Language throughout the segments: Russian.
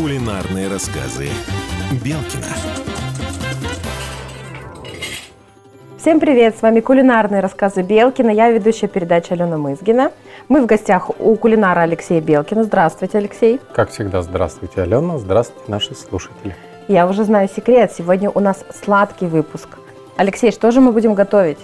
Кулинарные рассказы Белкина. Всем привет! С вами кулинарные рассказы Белкина. Я ведущая передачи Алена Мызгина. Мы в гостях у кулинара Алексея Белкина. Здравствуйте, Алексей. Как всегда, здравствуйте, Алена. Здравствуйте, наши слушатели. Я уже знаю секрет. Сегодня у нас сладкий выпуск. Алексей, что же мы будем готовить?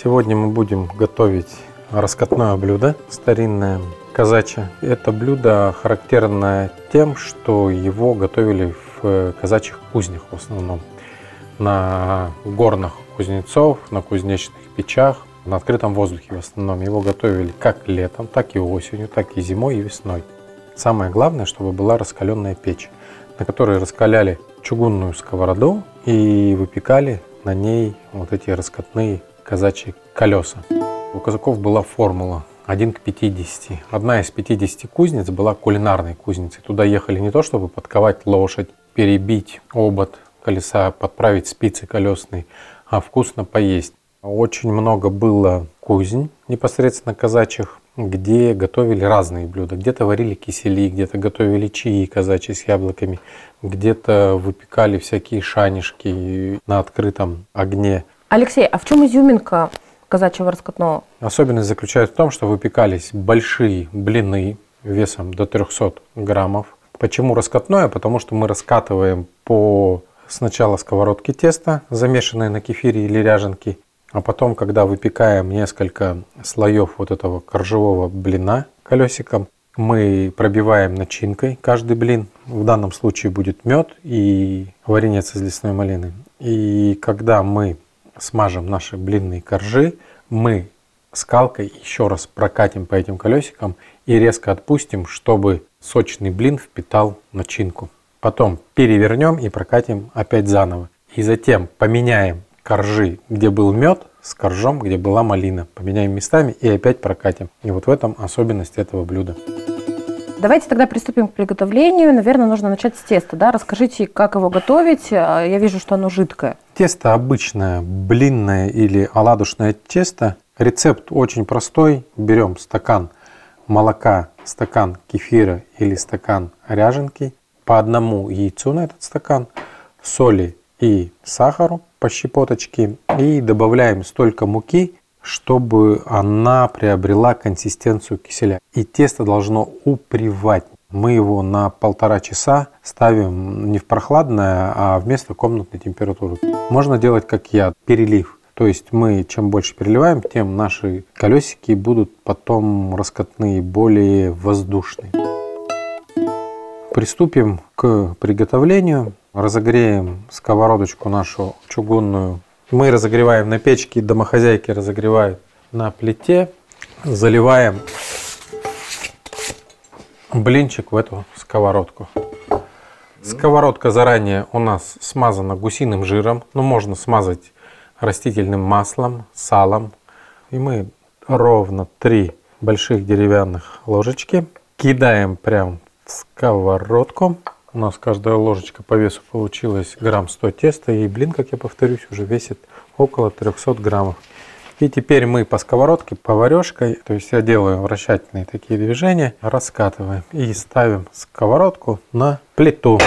Сегодня мы будем готовить раскатное блюдо, старинное казачье. Это блюдо характерное тем, что его готовили в казачьих кузнях в основном. На горных кузнецов, на кузнечных печах, на открытом воздухе в основном. Его готовили как летом, так и осенью, так и зимой и весной. Самое главное, чтобы была раскаленная печь, на которой раскаляли чугунную сковороду и выпекали на ней вот эти раскатные казачьи колеса. У казаков была формула 1 к 50. Одна из 50 кузнец была кулинарной кузницей. Туда ехали не то, чтобы подковать лошадь, перебить обод колеса, подправить спицы колесные, а вкусно поесть. Очень много было кузнь непосредственно казачьих, где готовили разные блюда. Где-то варили кисели, где-то готовили чаи казачьи с яблоками, где-то выпекали всякие шанишки на открытом огне. Алексей, а в чем изюминка казачьего раскатного? Особенность заключается в том, что выпекались большие блины весом до 300 граммов. Почему раскатное? Потому что мы раскатываем по сначала сковородке тесто, замешанное на кефире или ряженке, а потом, когда выпекаем несколько слоев вот этого коржевого блина колесиком, мы пробиваем начинкой каждый блин. В данном случае будет мед и варенец из лесной малины. И когда мы смажем наши блинные коржи, мы скалкой еще раз прокатим по этим колесикам и резко отпустим, чтобы сочный блин впитал начинку. Потом перевернем и прокатим опять заново. И затем поменяем коржи, где был мед, с коржом, где была малина. Поменяем местами и опять прокатим. И вот в этом особенность этого блюда. Давайте тогда приступим к приготовлению. Наверное, нужно начать с теста. Да? Расскажите, как его готовить. А, я вижу, что оно жидкое. Тесто обычное, блинное или оладушное тесто. Рецепт очень простой. Берем стакан молока, стакан кефира или стакан ряженки, по одному яйцу на этот стакан, соли и сахару по щепоточке и добавляем столько муки, чтобы она приобрела консистенцию киселя. И тесто должно упривать. Мы его на полтора часа ставим не в прохладное, а вместо комнатной температуры. Можно делать как я, перелив. То есть мы чем больше переливаем, тем наши колесики будут потом раскатные, более воздушные. Приступим к приготовлению. Разогреем сковородочку нашу чугунную. Мы разогреваем на печке, домохозяйки разогревают на плите. Заливаем блинчик в эту сковородку. Сковородка заранее у нас смазана гусиным жиром, но можно смазать растительным маслом, салом. И мы ровно три больших деревянных ложечки кидаем прям в сковородку. У нас каждая ложечка по весу получилась грамм 100 теста. И блин, как я повторюсь, уже весит около 300 граммов. И теперь мы по сковородке, поварешкой, то есть я делаю вращательные такие движения, раскатываем и ставим сковородку на плиту.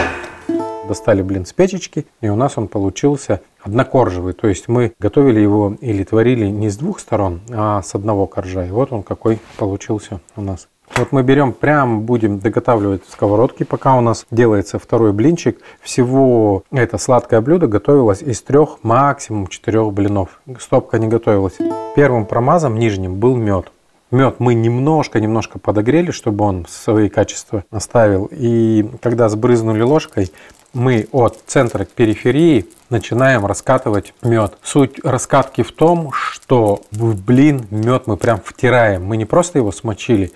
Достали блин с печечки, и у нас он получился однокоржевый. То есть мы готовили его или творили не с двух сторон, а с одного коржа. И вот он какой получился у нас. Вот мы берем, прям будем доготавливать сковородки, пока у нас делается второй блинчик. Всего это сладкое блюдо готовилось из трех, максимум четырех блинов. Стопка не готовилась. Первым промазом нижним был мед. Мед мы немножко-немножко подогрели, чтобы он свои качества оставил. И когда сбрызнули ложкой, мы от центра к периферии начинаем раскатывать мед. Суть раскатки в том, что в блин мед мы прям втираем. Мы не просто его смочили,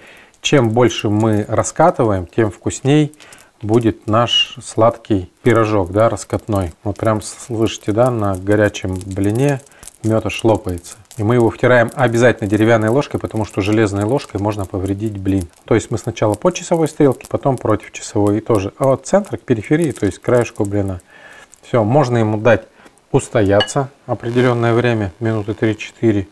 чем больше мы раскатываем, тем вкусней будет наш сладкий пирожок, да, раскатной. Вот прям слышите, да, на горячем блине мед аж. И мы его втираем обязательно деревянной ложкой, потому что железной ложкой можно повредить блин. То есть мы сначала по часовой стрелке, потом против часовой и тоже. А от центра к периферии, то есть к краешку блина. Все, можно ему дать устояться определенное время, минуты 3-4.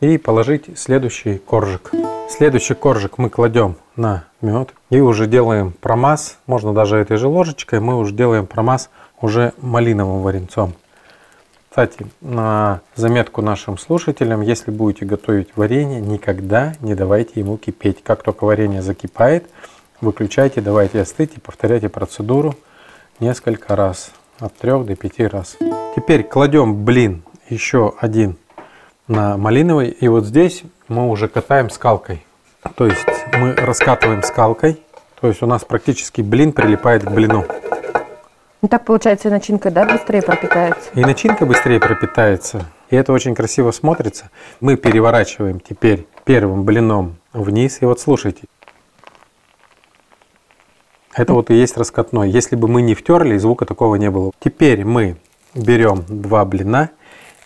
И положить следующий коржик. Следующий коржик мы кладем на мед и уже делаем промаз, можно даже этой же ложечкой, мы уже делаем промаз уже малиновым варенцом. Кстати, на заметку нашим слушателям, если будете готовить варенье, никогда не давайте ему кипеть. Как только варенье закипает, выключайте, давайте остыть и повторяйте процедуру несколько раз, от 3 до 5 раз. Теперь кладем блин еще один на малиновый. И вот здесь мы уже катаем скалкой. То есть мы раскатываем скалкой. То есть у нас практически блин прилипает к блину. Ну так получается и начинка, да, быстрее пропитается? И начинка быстрее пропитается. И это очень красиво смотрится. Мы переворачиваем теперь первым блином вниз. И вот слушайте. Это вот и есть раскатной. Если бы мы не втерли, звука такого не было. Теперь мы берем два блина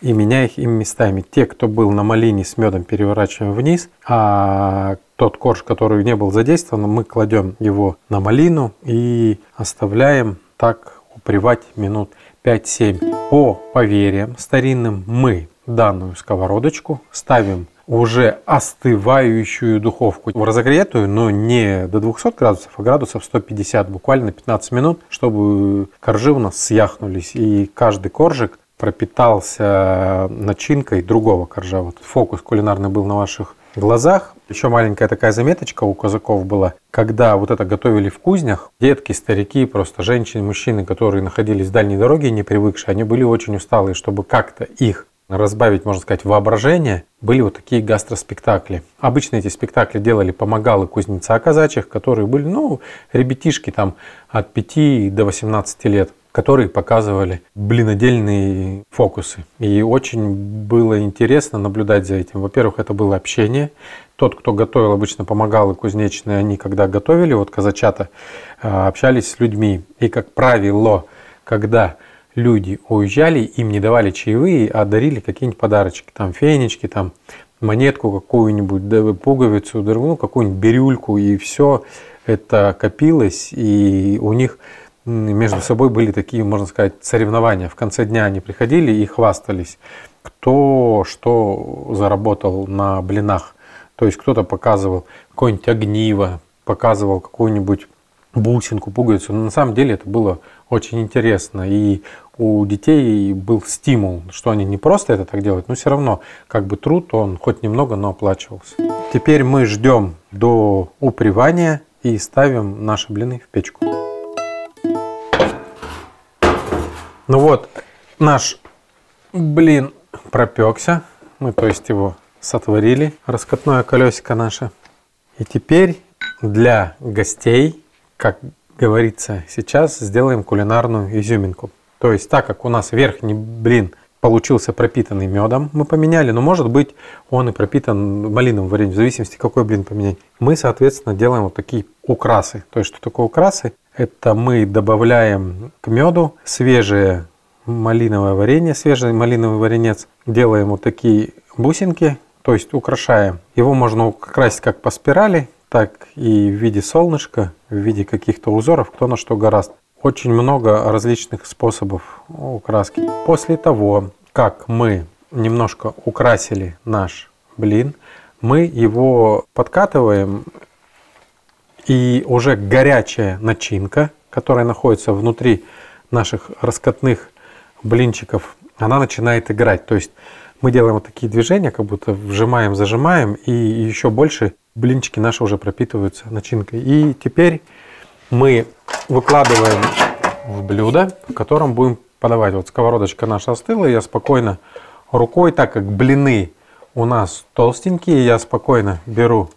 и меняя их им местами. Те, кто был на малине с медом, переворачиваем вниз, а тот корж, который не был задействован, мы кладем его на малину и оставляем так упривать минут 5-7. По поверьям старинным мы данную сковородочку ставим уже остывающую духовку разогретую, но не до 200 градусов, а градусов 150, буквально 15 минут, чтобы коржи у нас съяхнулись. И каждый коржик пропитался начинкой другого коржа. Вот фокус кулинарный был на ваших глазах. Еще маленькая такая заметочка у казаков была. Когда вот это готовили в кузнях, детки, старики, просто женщины, мужчины, которые находились в дальней дороге, не привыкшие, они были очень усталые, чтобы как-то их разбавить, можно сказать, воображение, были вот такие гастроспектакли. Обычно эти спектакли делали помогалы кузнеца казачьих, которые были, ну, ребятишки там от 5 до 18 лет которые показывали блинодельные фокусы. И очень было интересно наблюдать за этим. Во-первых, это было общение. Тот, кто готовил, обычно помогал, и кузнечные, они когда готовили, вот казачата, э, общались с людьми. И, как правило, когда люди уезжали, им не давали чаевые, а дарили какие-нибудь подарочки, там фенечки, там монетку какую-нибудь, пуговицу, ну, какую-нибудь бирюльку, и все это копилось, и у них между собой были такие, можно сказать, соревнования. В конце дня они приходили и хвастались, кто что заработал на блинах. То есть кто-то показывал какое-нибудь огниво, показывал какую-нибудь бусинку, пуговицу. Но на самом деле это было очень интересно. И у детей был стимул, что они не просто это так делают, но все равно как бы труд, он хоть немного, но оплачивался. Теперь мы ждем до упривания и ставим наши блины в печку. Ну вот, наш блин пропекся. Мы, то есть, его сотворили, раскатное колесико наше. И теперь для гостей, как говорится сейчас, сделаем кулинарную изюминку. То есть, так как у нас верхний блин получился пропитанный медом, мы поменяли, но может быть он и пропитан малиновым вареньем, в зависимости какой блин поменять. Мы, соответственно, делаем вот такие украсы. То есть, что такое украсы? Это мы добавляем к меду свежее малиновое варенье, свежий малиновый варенец. Делаем вот такие бусинки, то есть украшаем. Его можно украсить как по спирали, так и в виде солнышка, в виде каких-то узоров, кто на что гораст. Очень много различных способов украски. После того, как мы немножко украсили наш блин, мы его подкатываем и уже горячая начинка, которая находится внутри наших раскатных блинчиков, она начинает играть. То есть мы делаем вот такие движения, как будто вжимаем, зажимаем, и еще больше блинчики наши уже пропитываются начинкой. И теперь мы выкладываем в блюдо, в котором будем подавать. Вот сковородочка наша остыла, я спокойно рукой, так как блины у нас толстенькие, я спокойно беру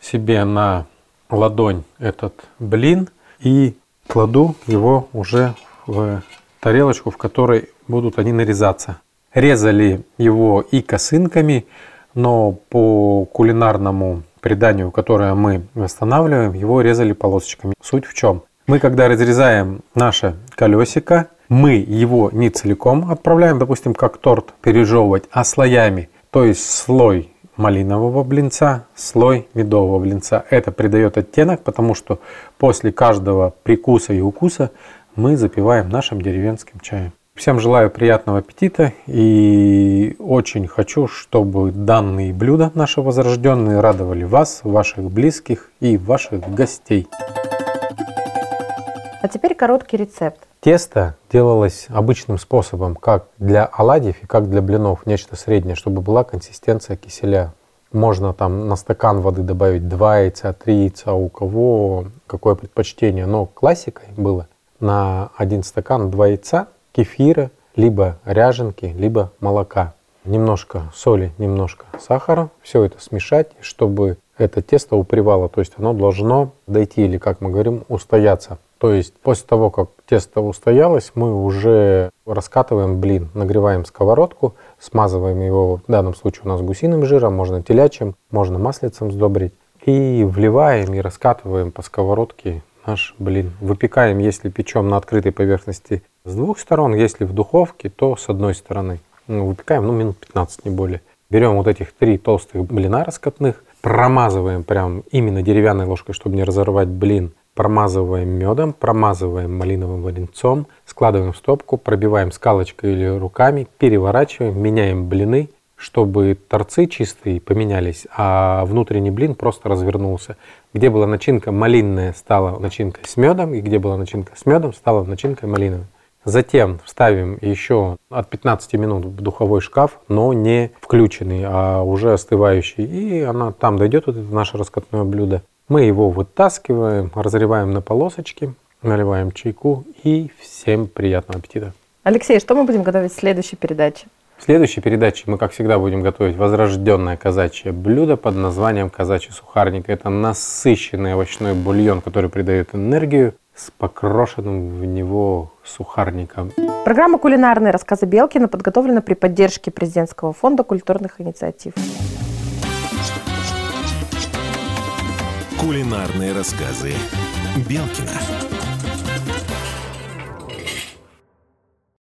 себе на ладонь этот блин и кладу его уже в тарелочку, в которой будут они нарезаться. Резали его и косынками, но по кулинарному преданию, которое мы восстанавливаем, его резали полосочками. Суть в чем? Мы, когда разрезаем наше колесико, мы его не целиком отправляем, допустим, как торт пережевывать, а слоями. То есть слой малинового блинца, слой медового блинца. Это придает оттенок, потому что после каждого прикуса и укуса мы запиваем нашим деревенским чаем. Всем желаю приятного аппетита и очень хочу, чтобы данные блюда наши возрожденные радовали вас, ваших близких и ваших гостей. А теперь короткий рецепт. Тесто делалось обычным способом, как для оладьев и как для блинов, нечто среднее, чтобы была консистенция киселя. Можно там на стакан воды добавить 2 яйца, 3 яйца, у кого какое предпочтение. Но классикой было на один стакан 2 яйца, кефира, либо ряженки, либо молока. Немножко соли, немножко сахара. Все это смешать, чтобы это тесто упривало. То есть оно должно дойти или, как мы говорим, устояться. То есть после того, как тесто устоялось, мы уже раскатываем блин, нагреваем сковородку, смазываем его, в данном случае у нас гусиным жиром, можно телячьим, можно маслицем сдобрить. И вливаем и раскатываем по сковородке наш блин. Выпекаем, если печем на открытой поверхности с двух сторон, если в духовке, то с одной стороны. Ну, выпекаем, ну, минут 15, не более. Берем вот этих три толстых блина раскатных, промазываем прям именно деревянной ложкой, чтобы не разорвать блин. Промазываем медом, промазываем малиновым варенцом, складываем в стопку, пробиваем скалочкой или руками, переворачиваем, меняем блины, чтобы торцы чистые поменялись, а внутренний блин просто развернулся. Где была начинка малинная, стала начинкой с медом, и где была начинка с медом, стала начинкой малиновой. Затем вставим еще от 15 минут в духовой шкаф, но не включенный, а уже остывающий. И она там дойдет, вот это наше раскатное блюдо. Мы его вытаскиваем, разрываем на полосочки, наливаем чайку и всем приятного аппетита. Алексей, что мы будем готовить в следующей передаче? В следующей передаче мы, как всегда, будем готовить возрожденное казачье блюдо под названием казачий сухарник. Это насыщенный овощной бульон, который придает энергию с покрошенным в него сухарником. Программа «Кулинарные рассказы Белкина» подготовлена при поддержке Президентского фонда культурных инициатив. Кулинарные рассказы Белкина.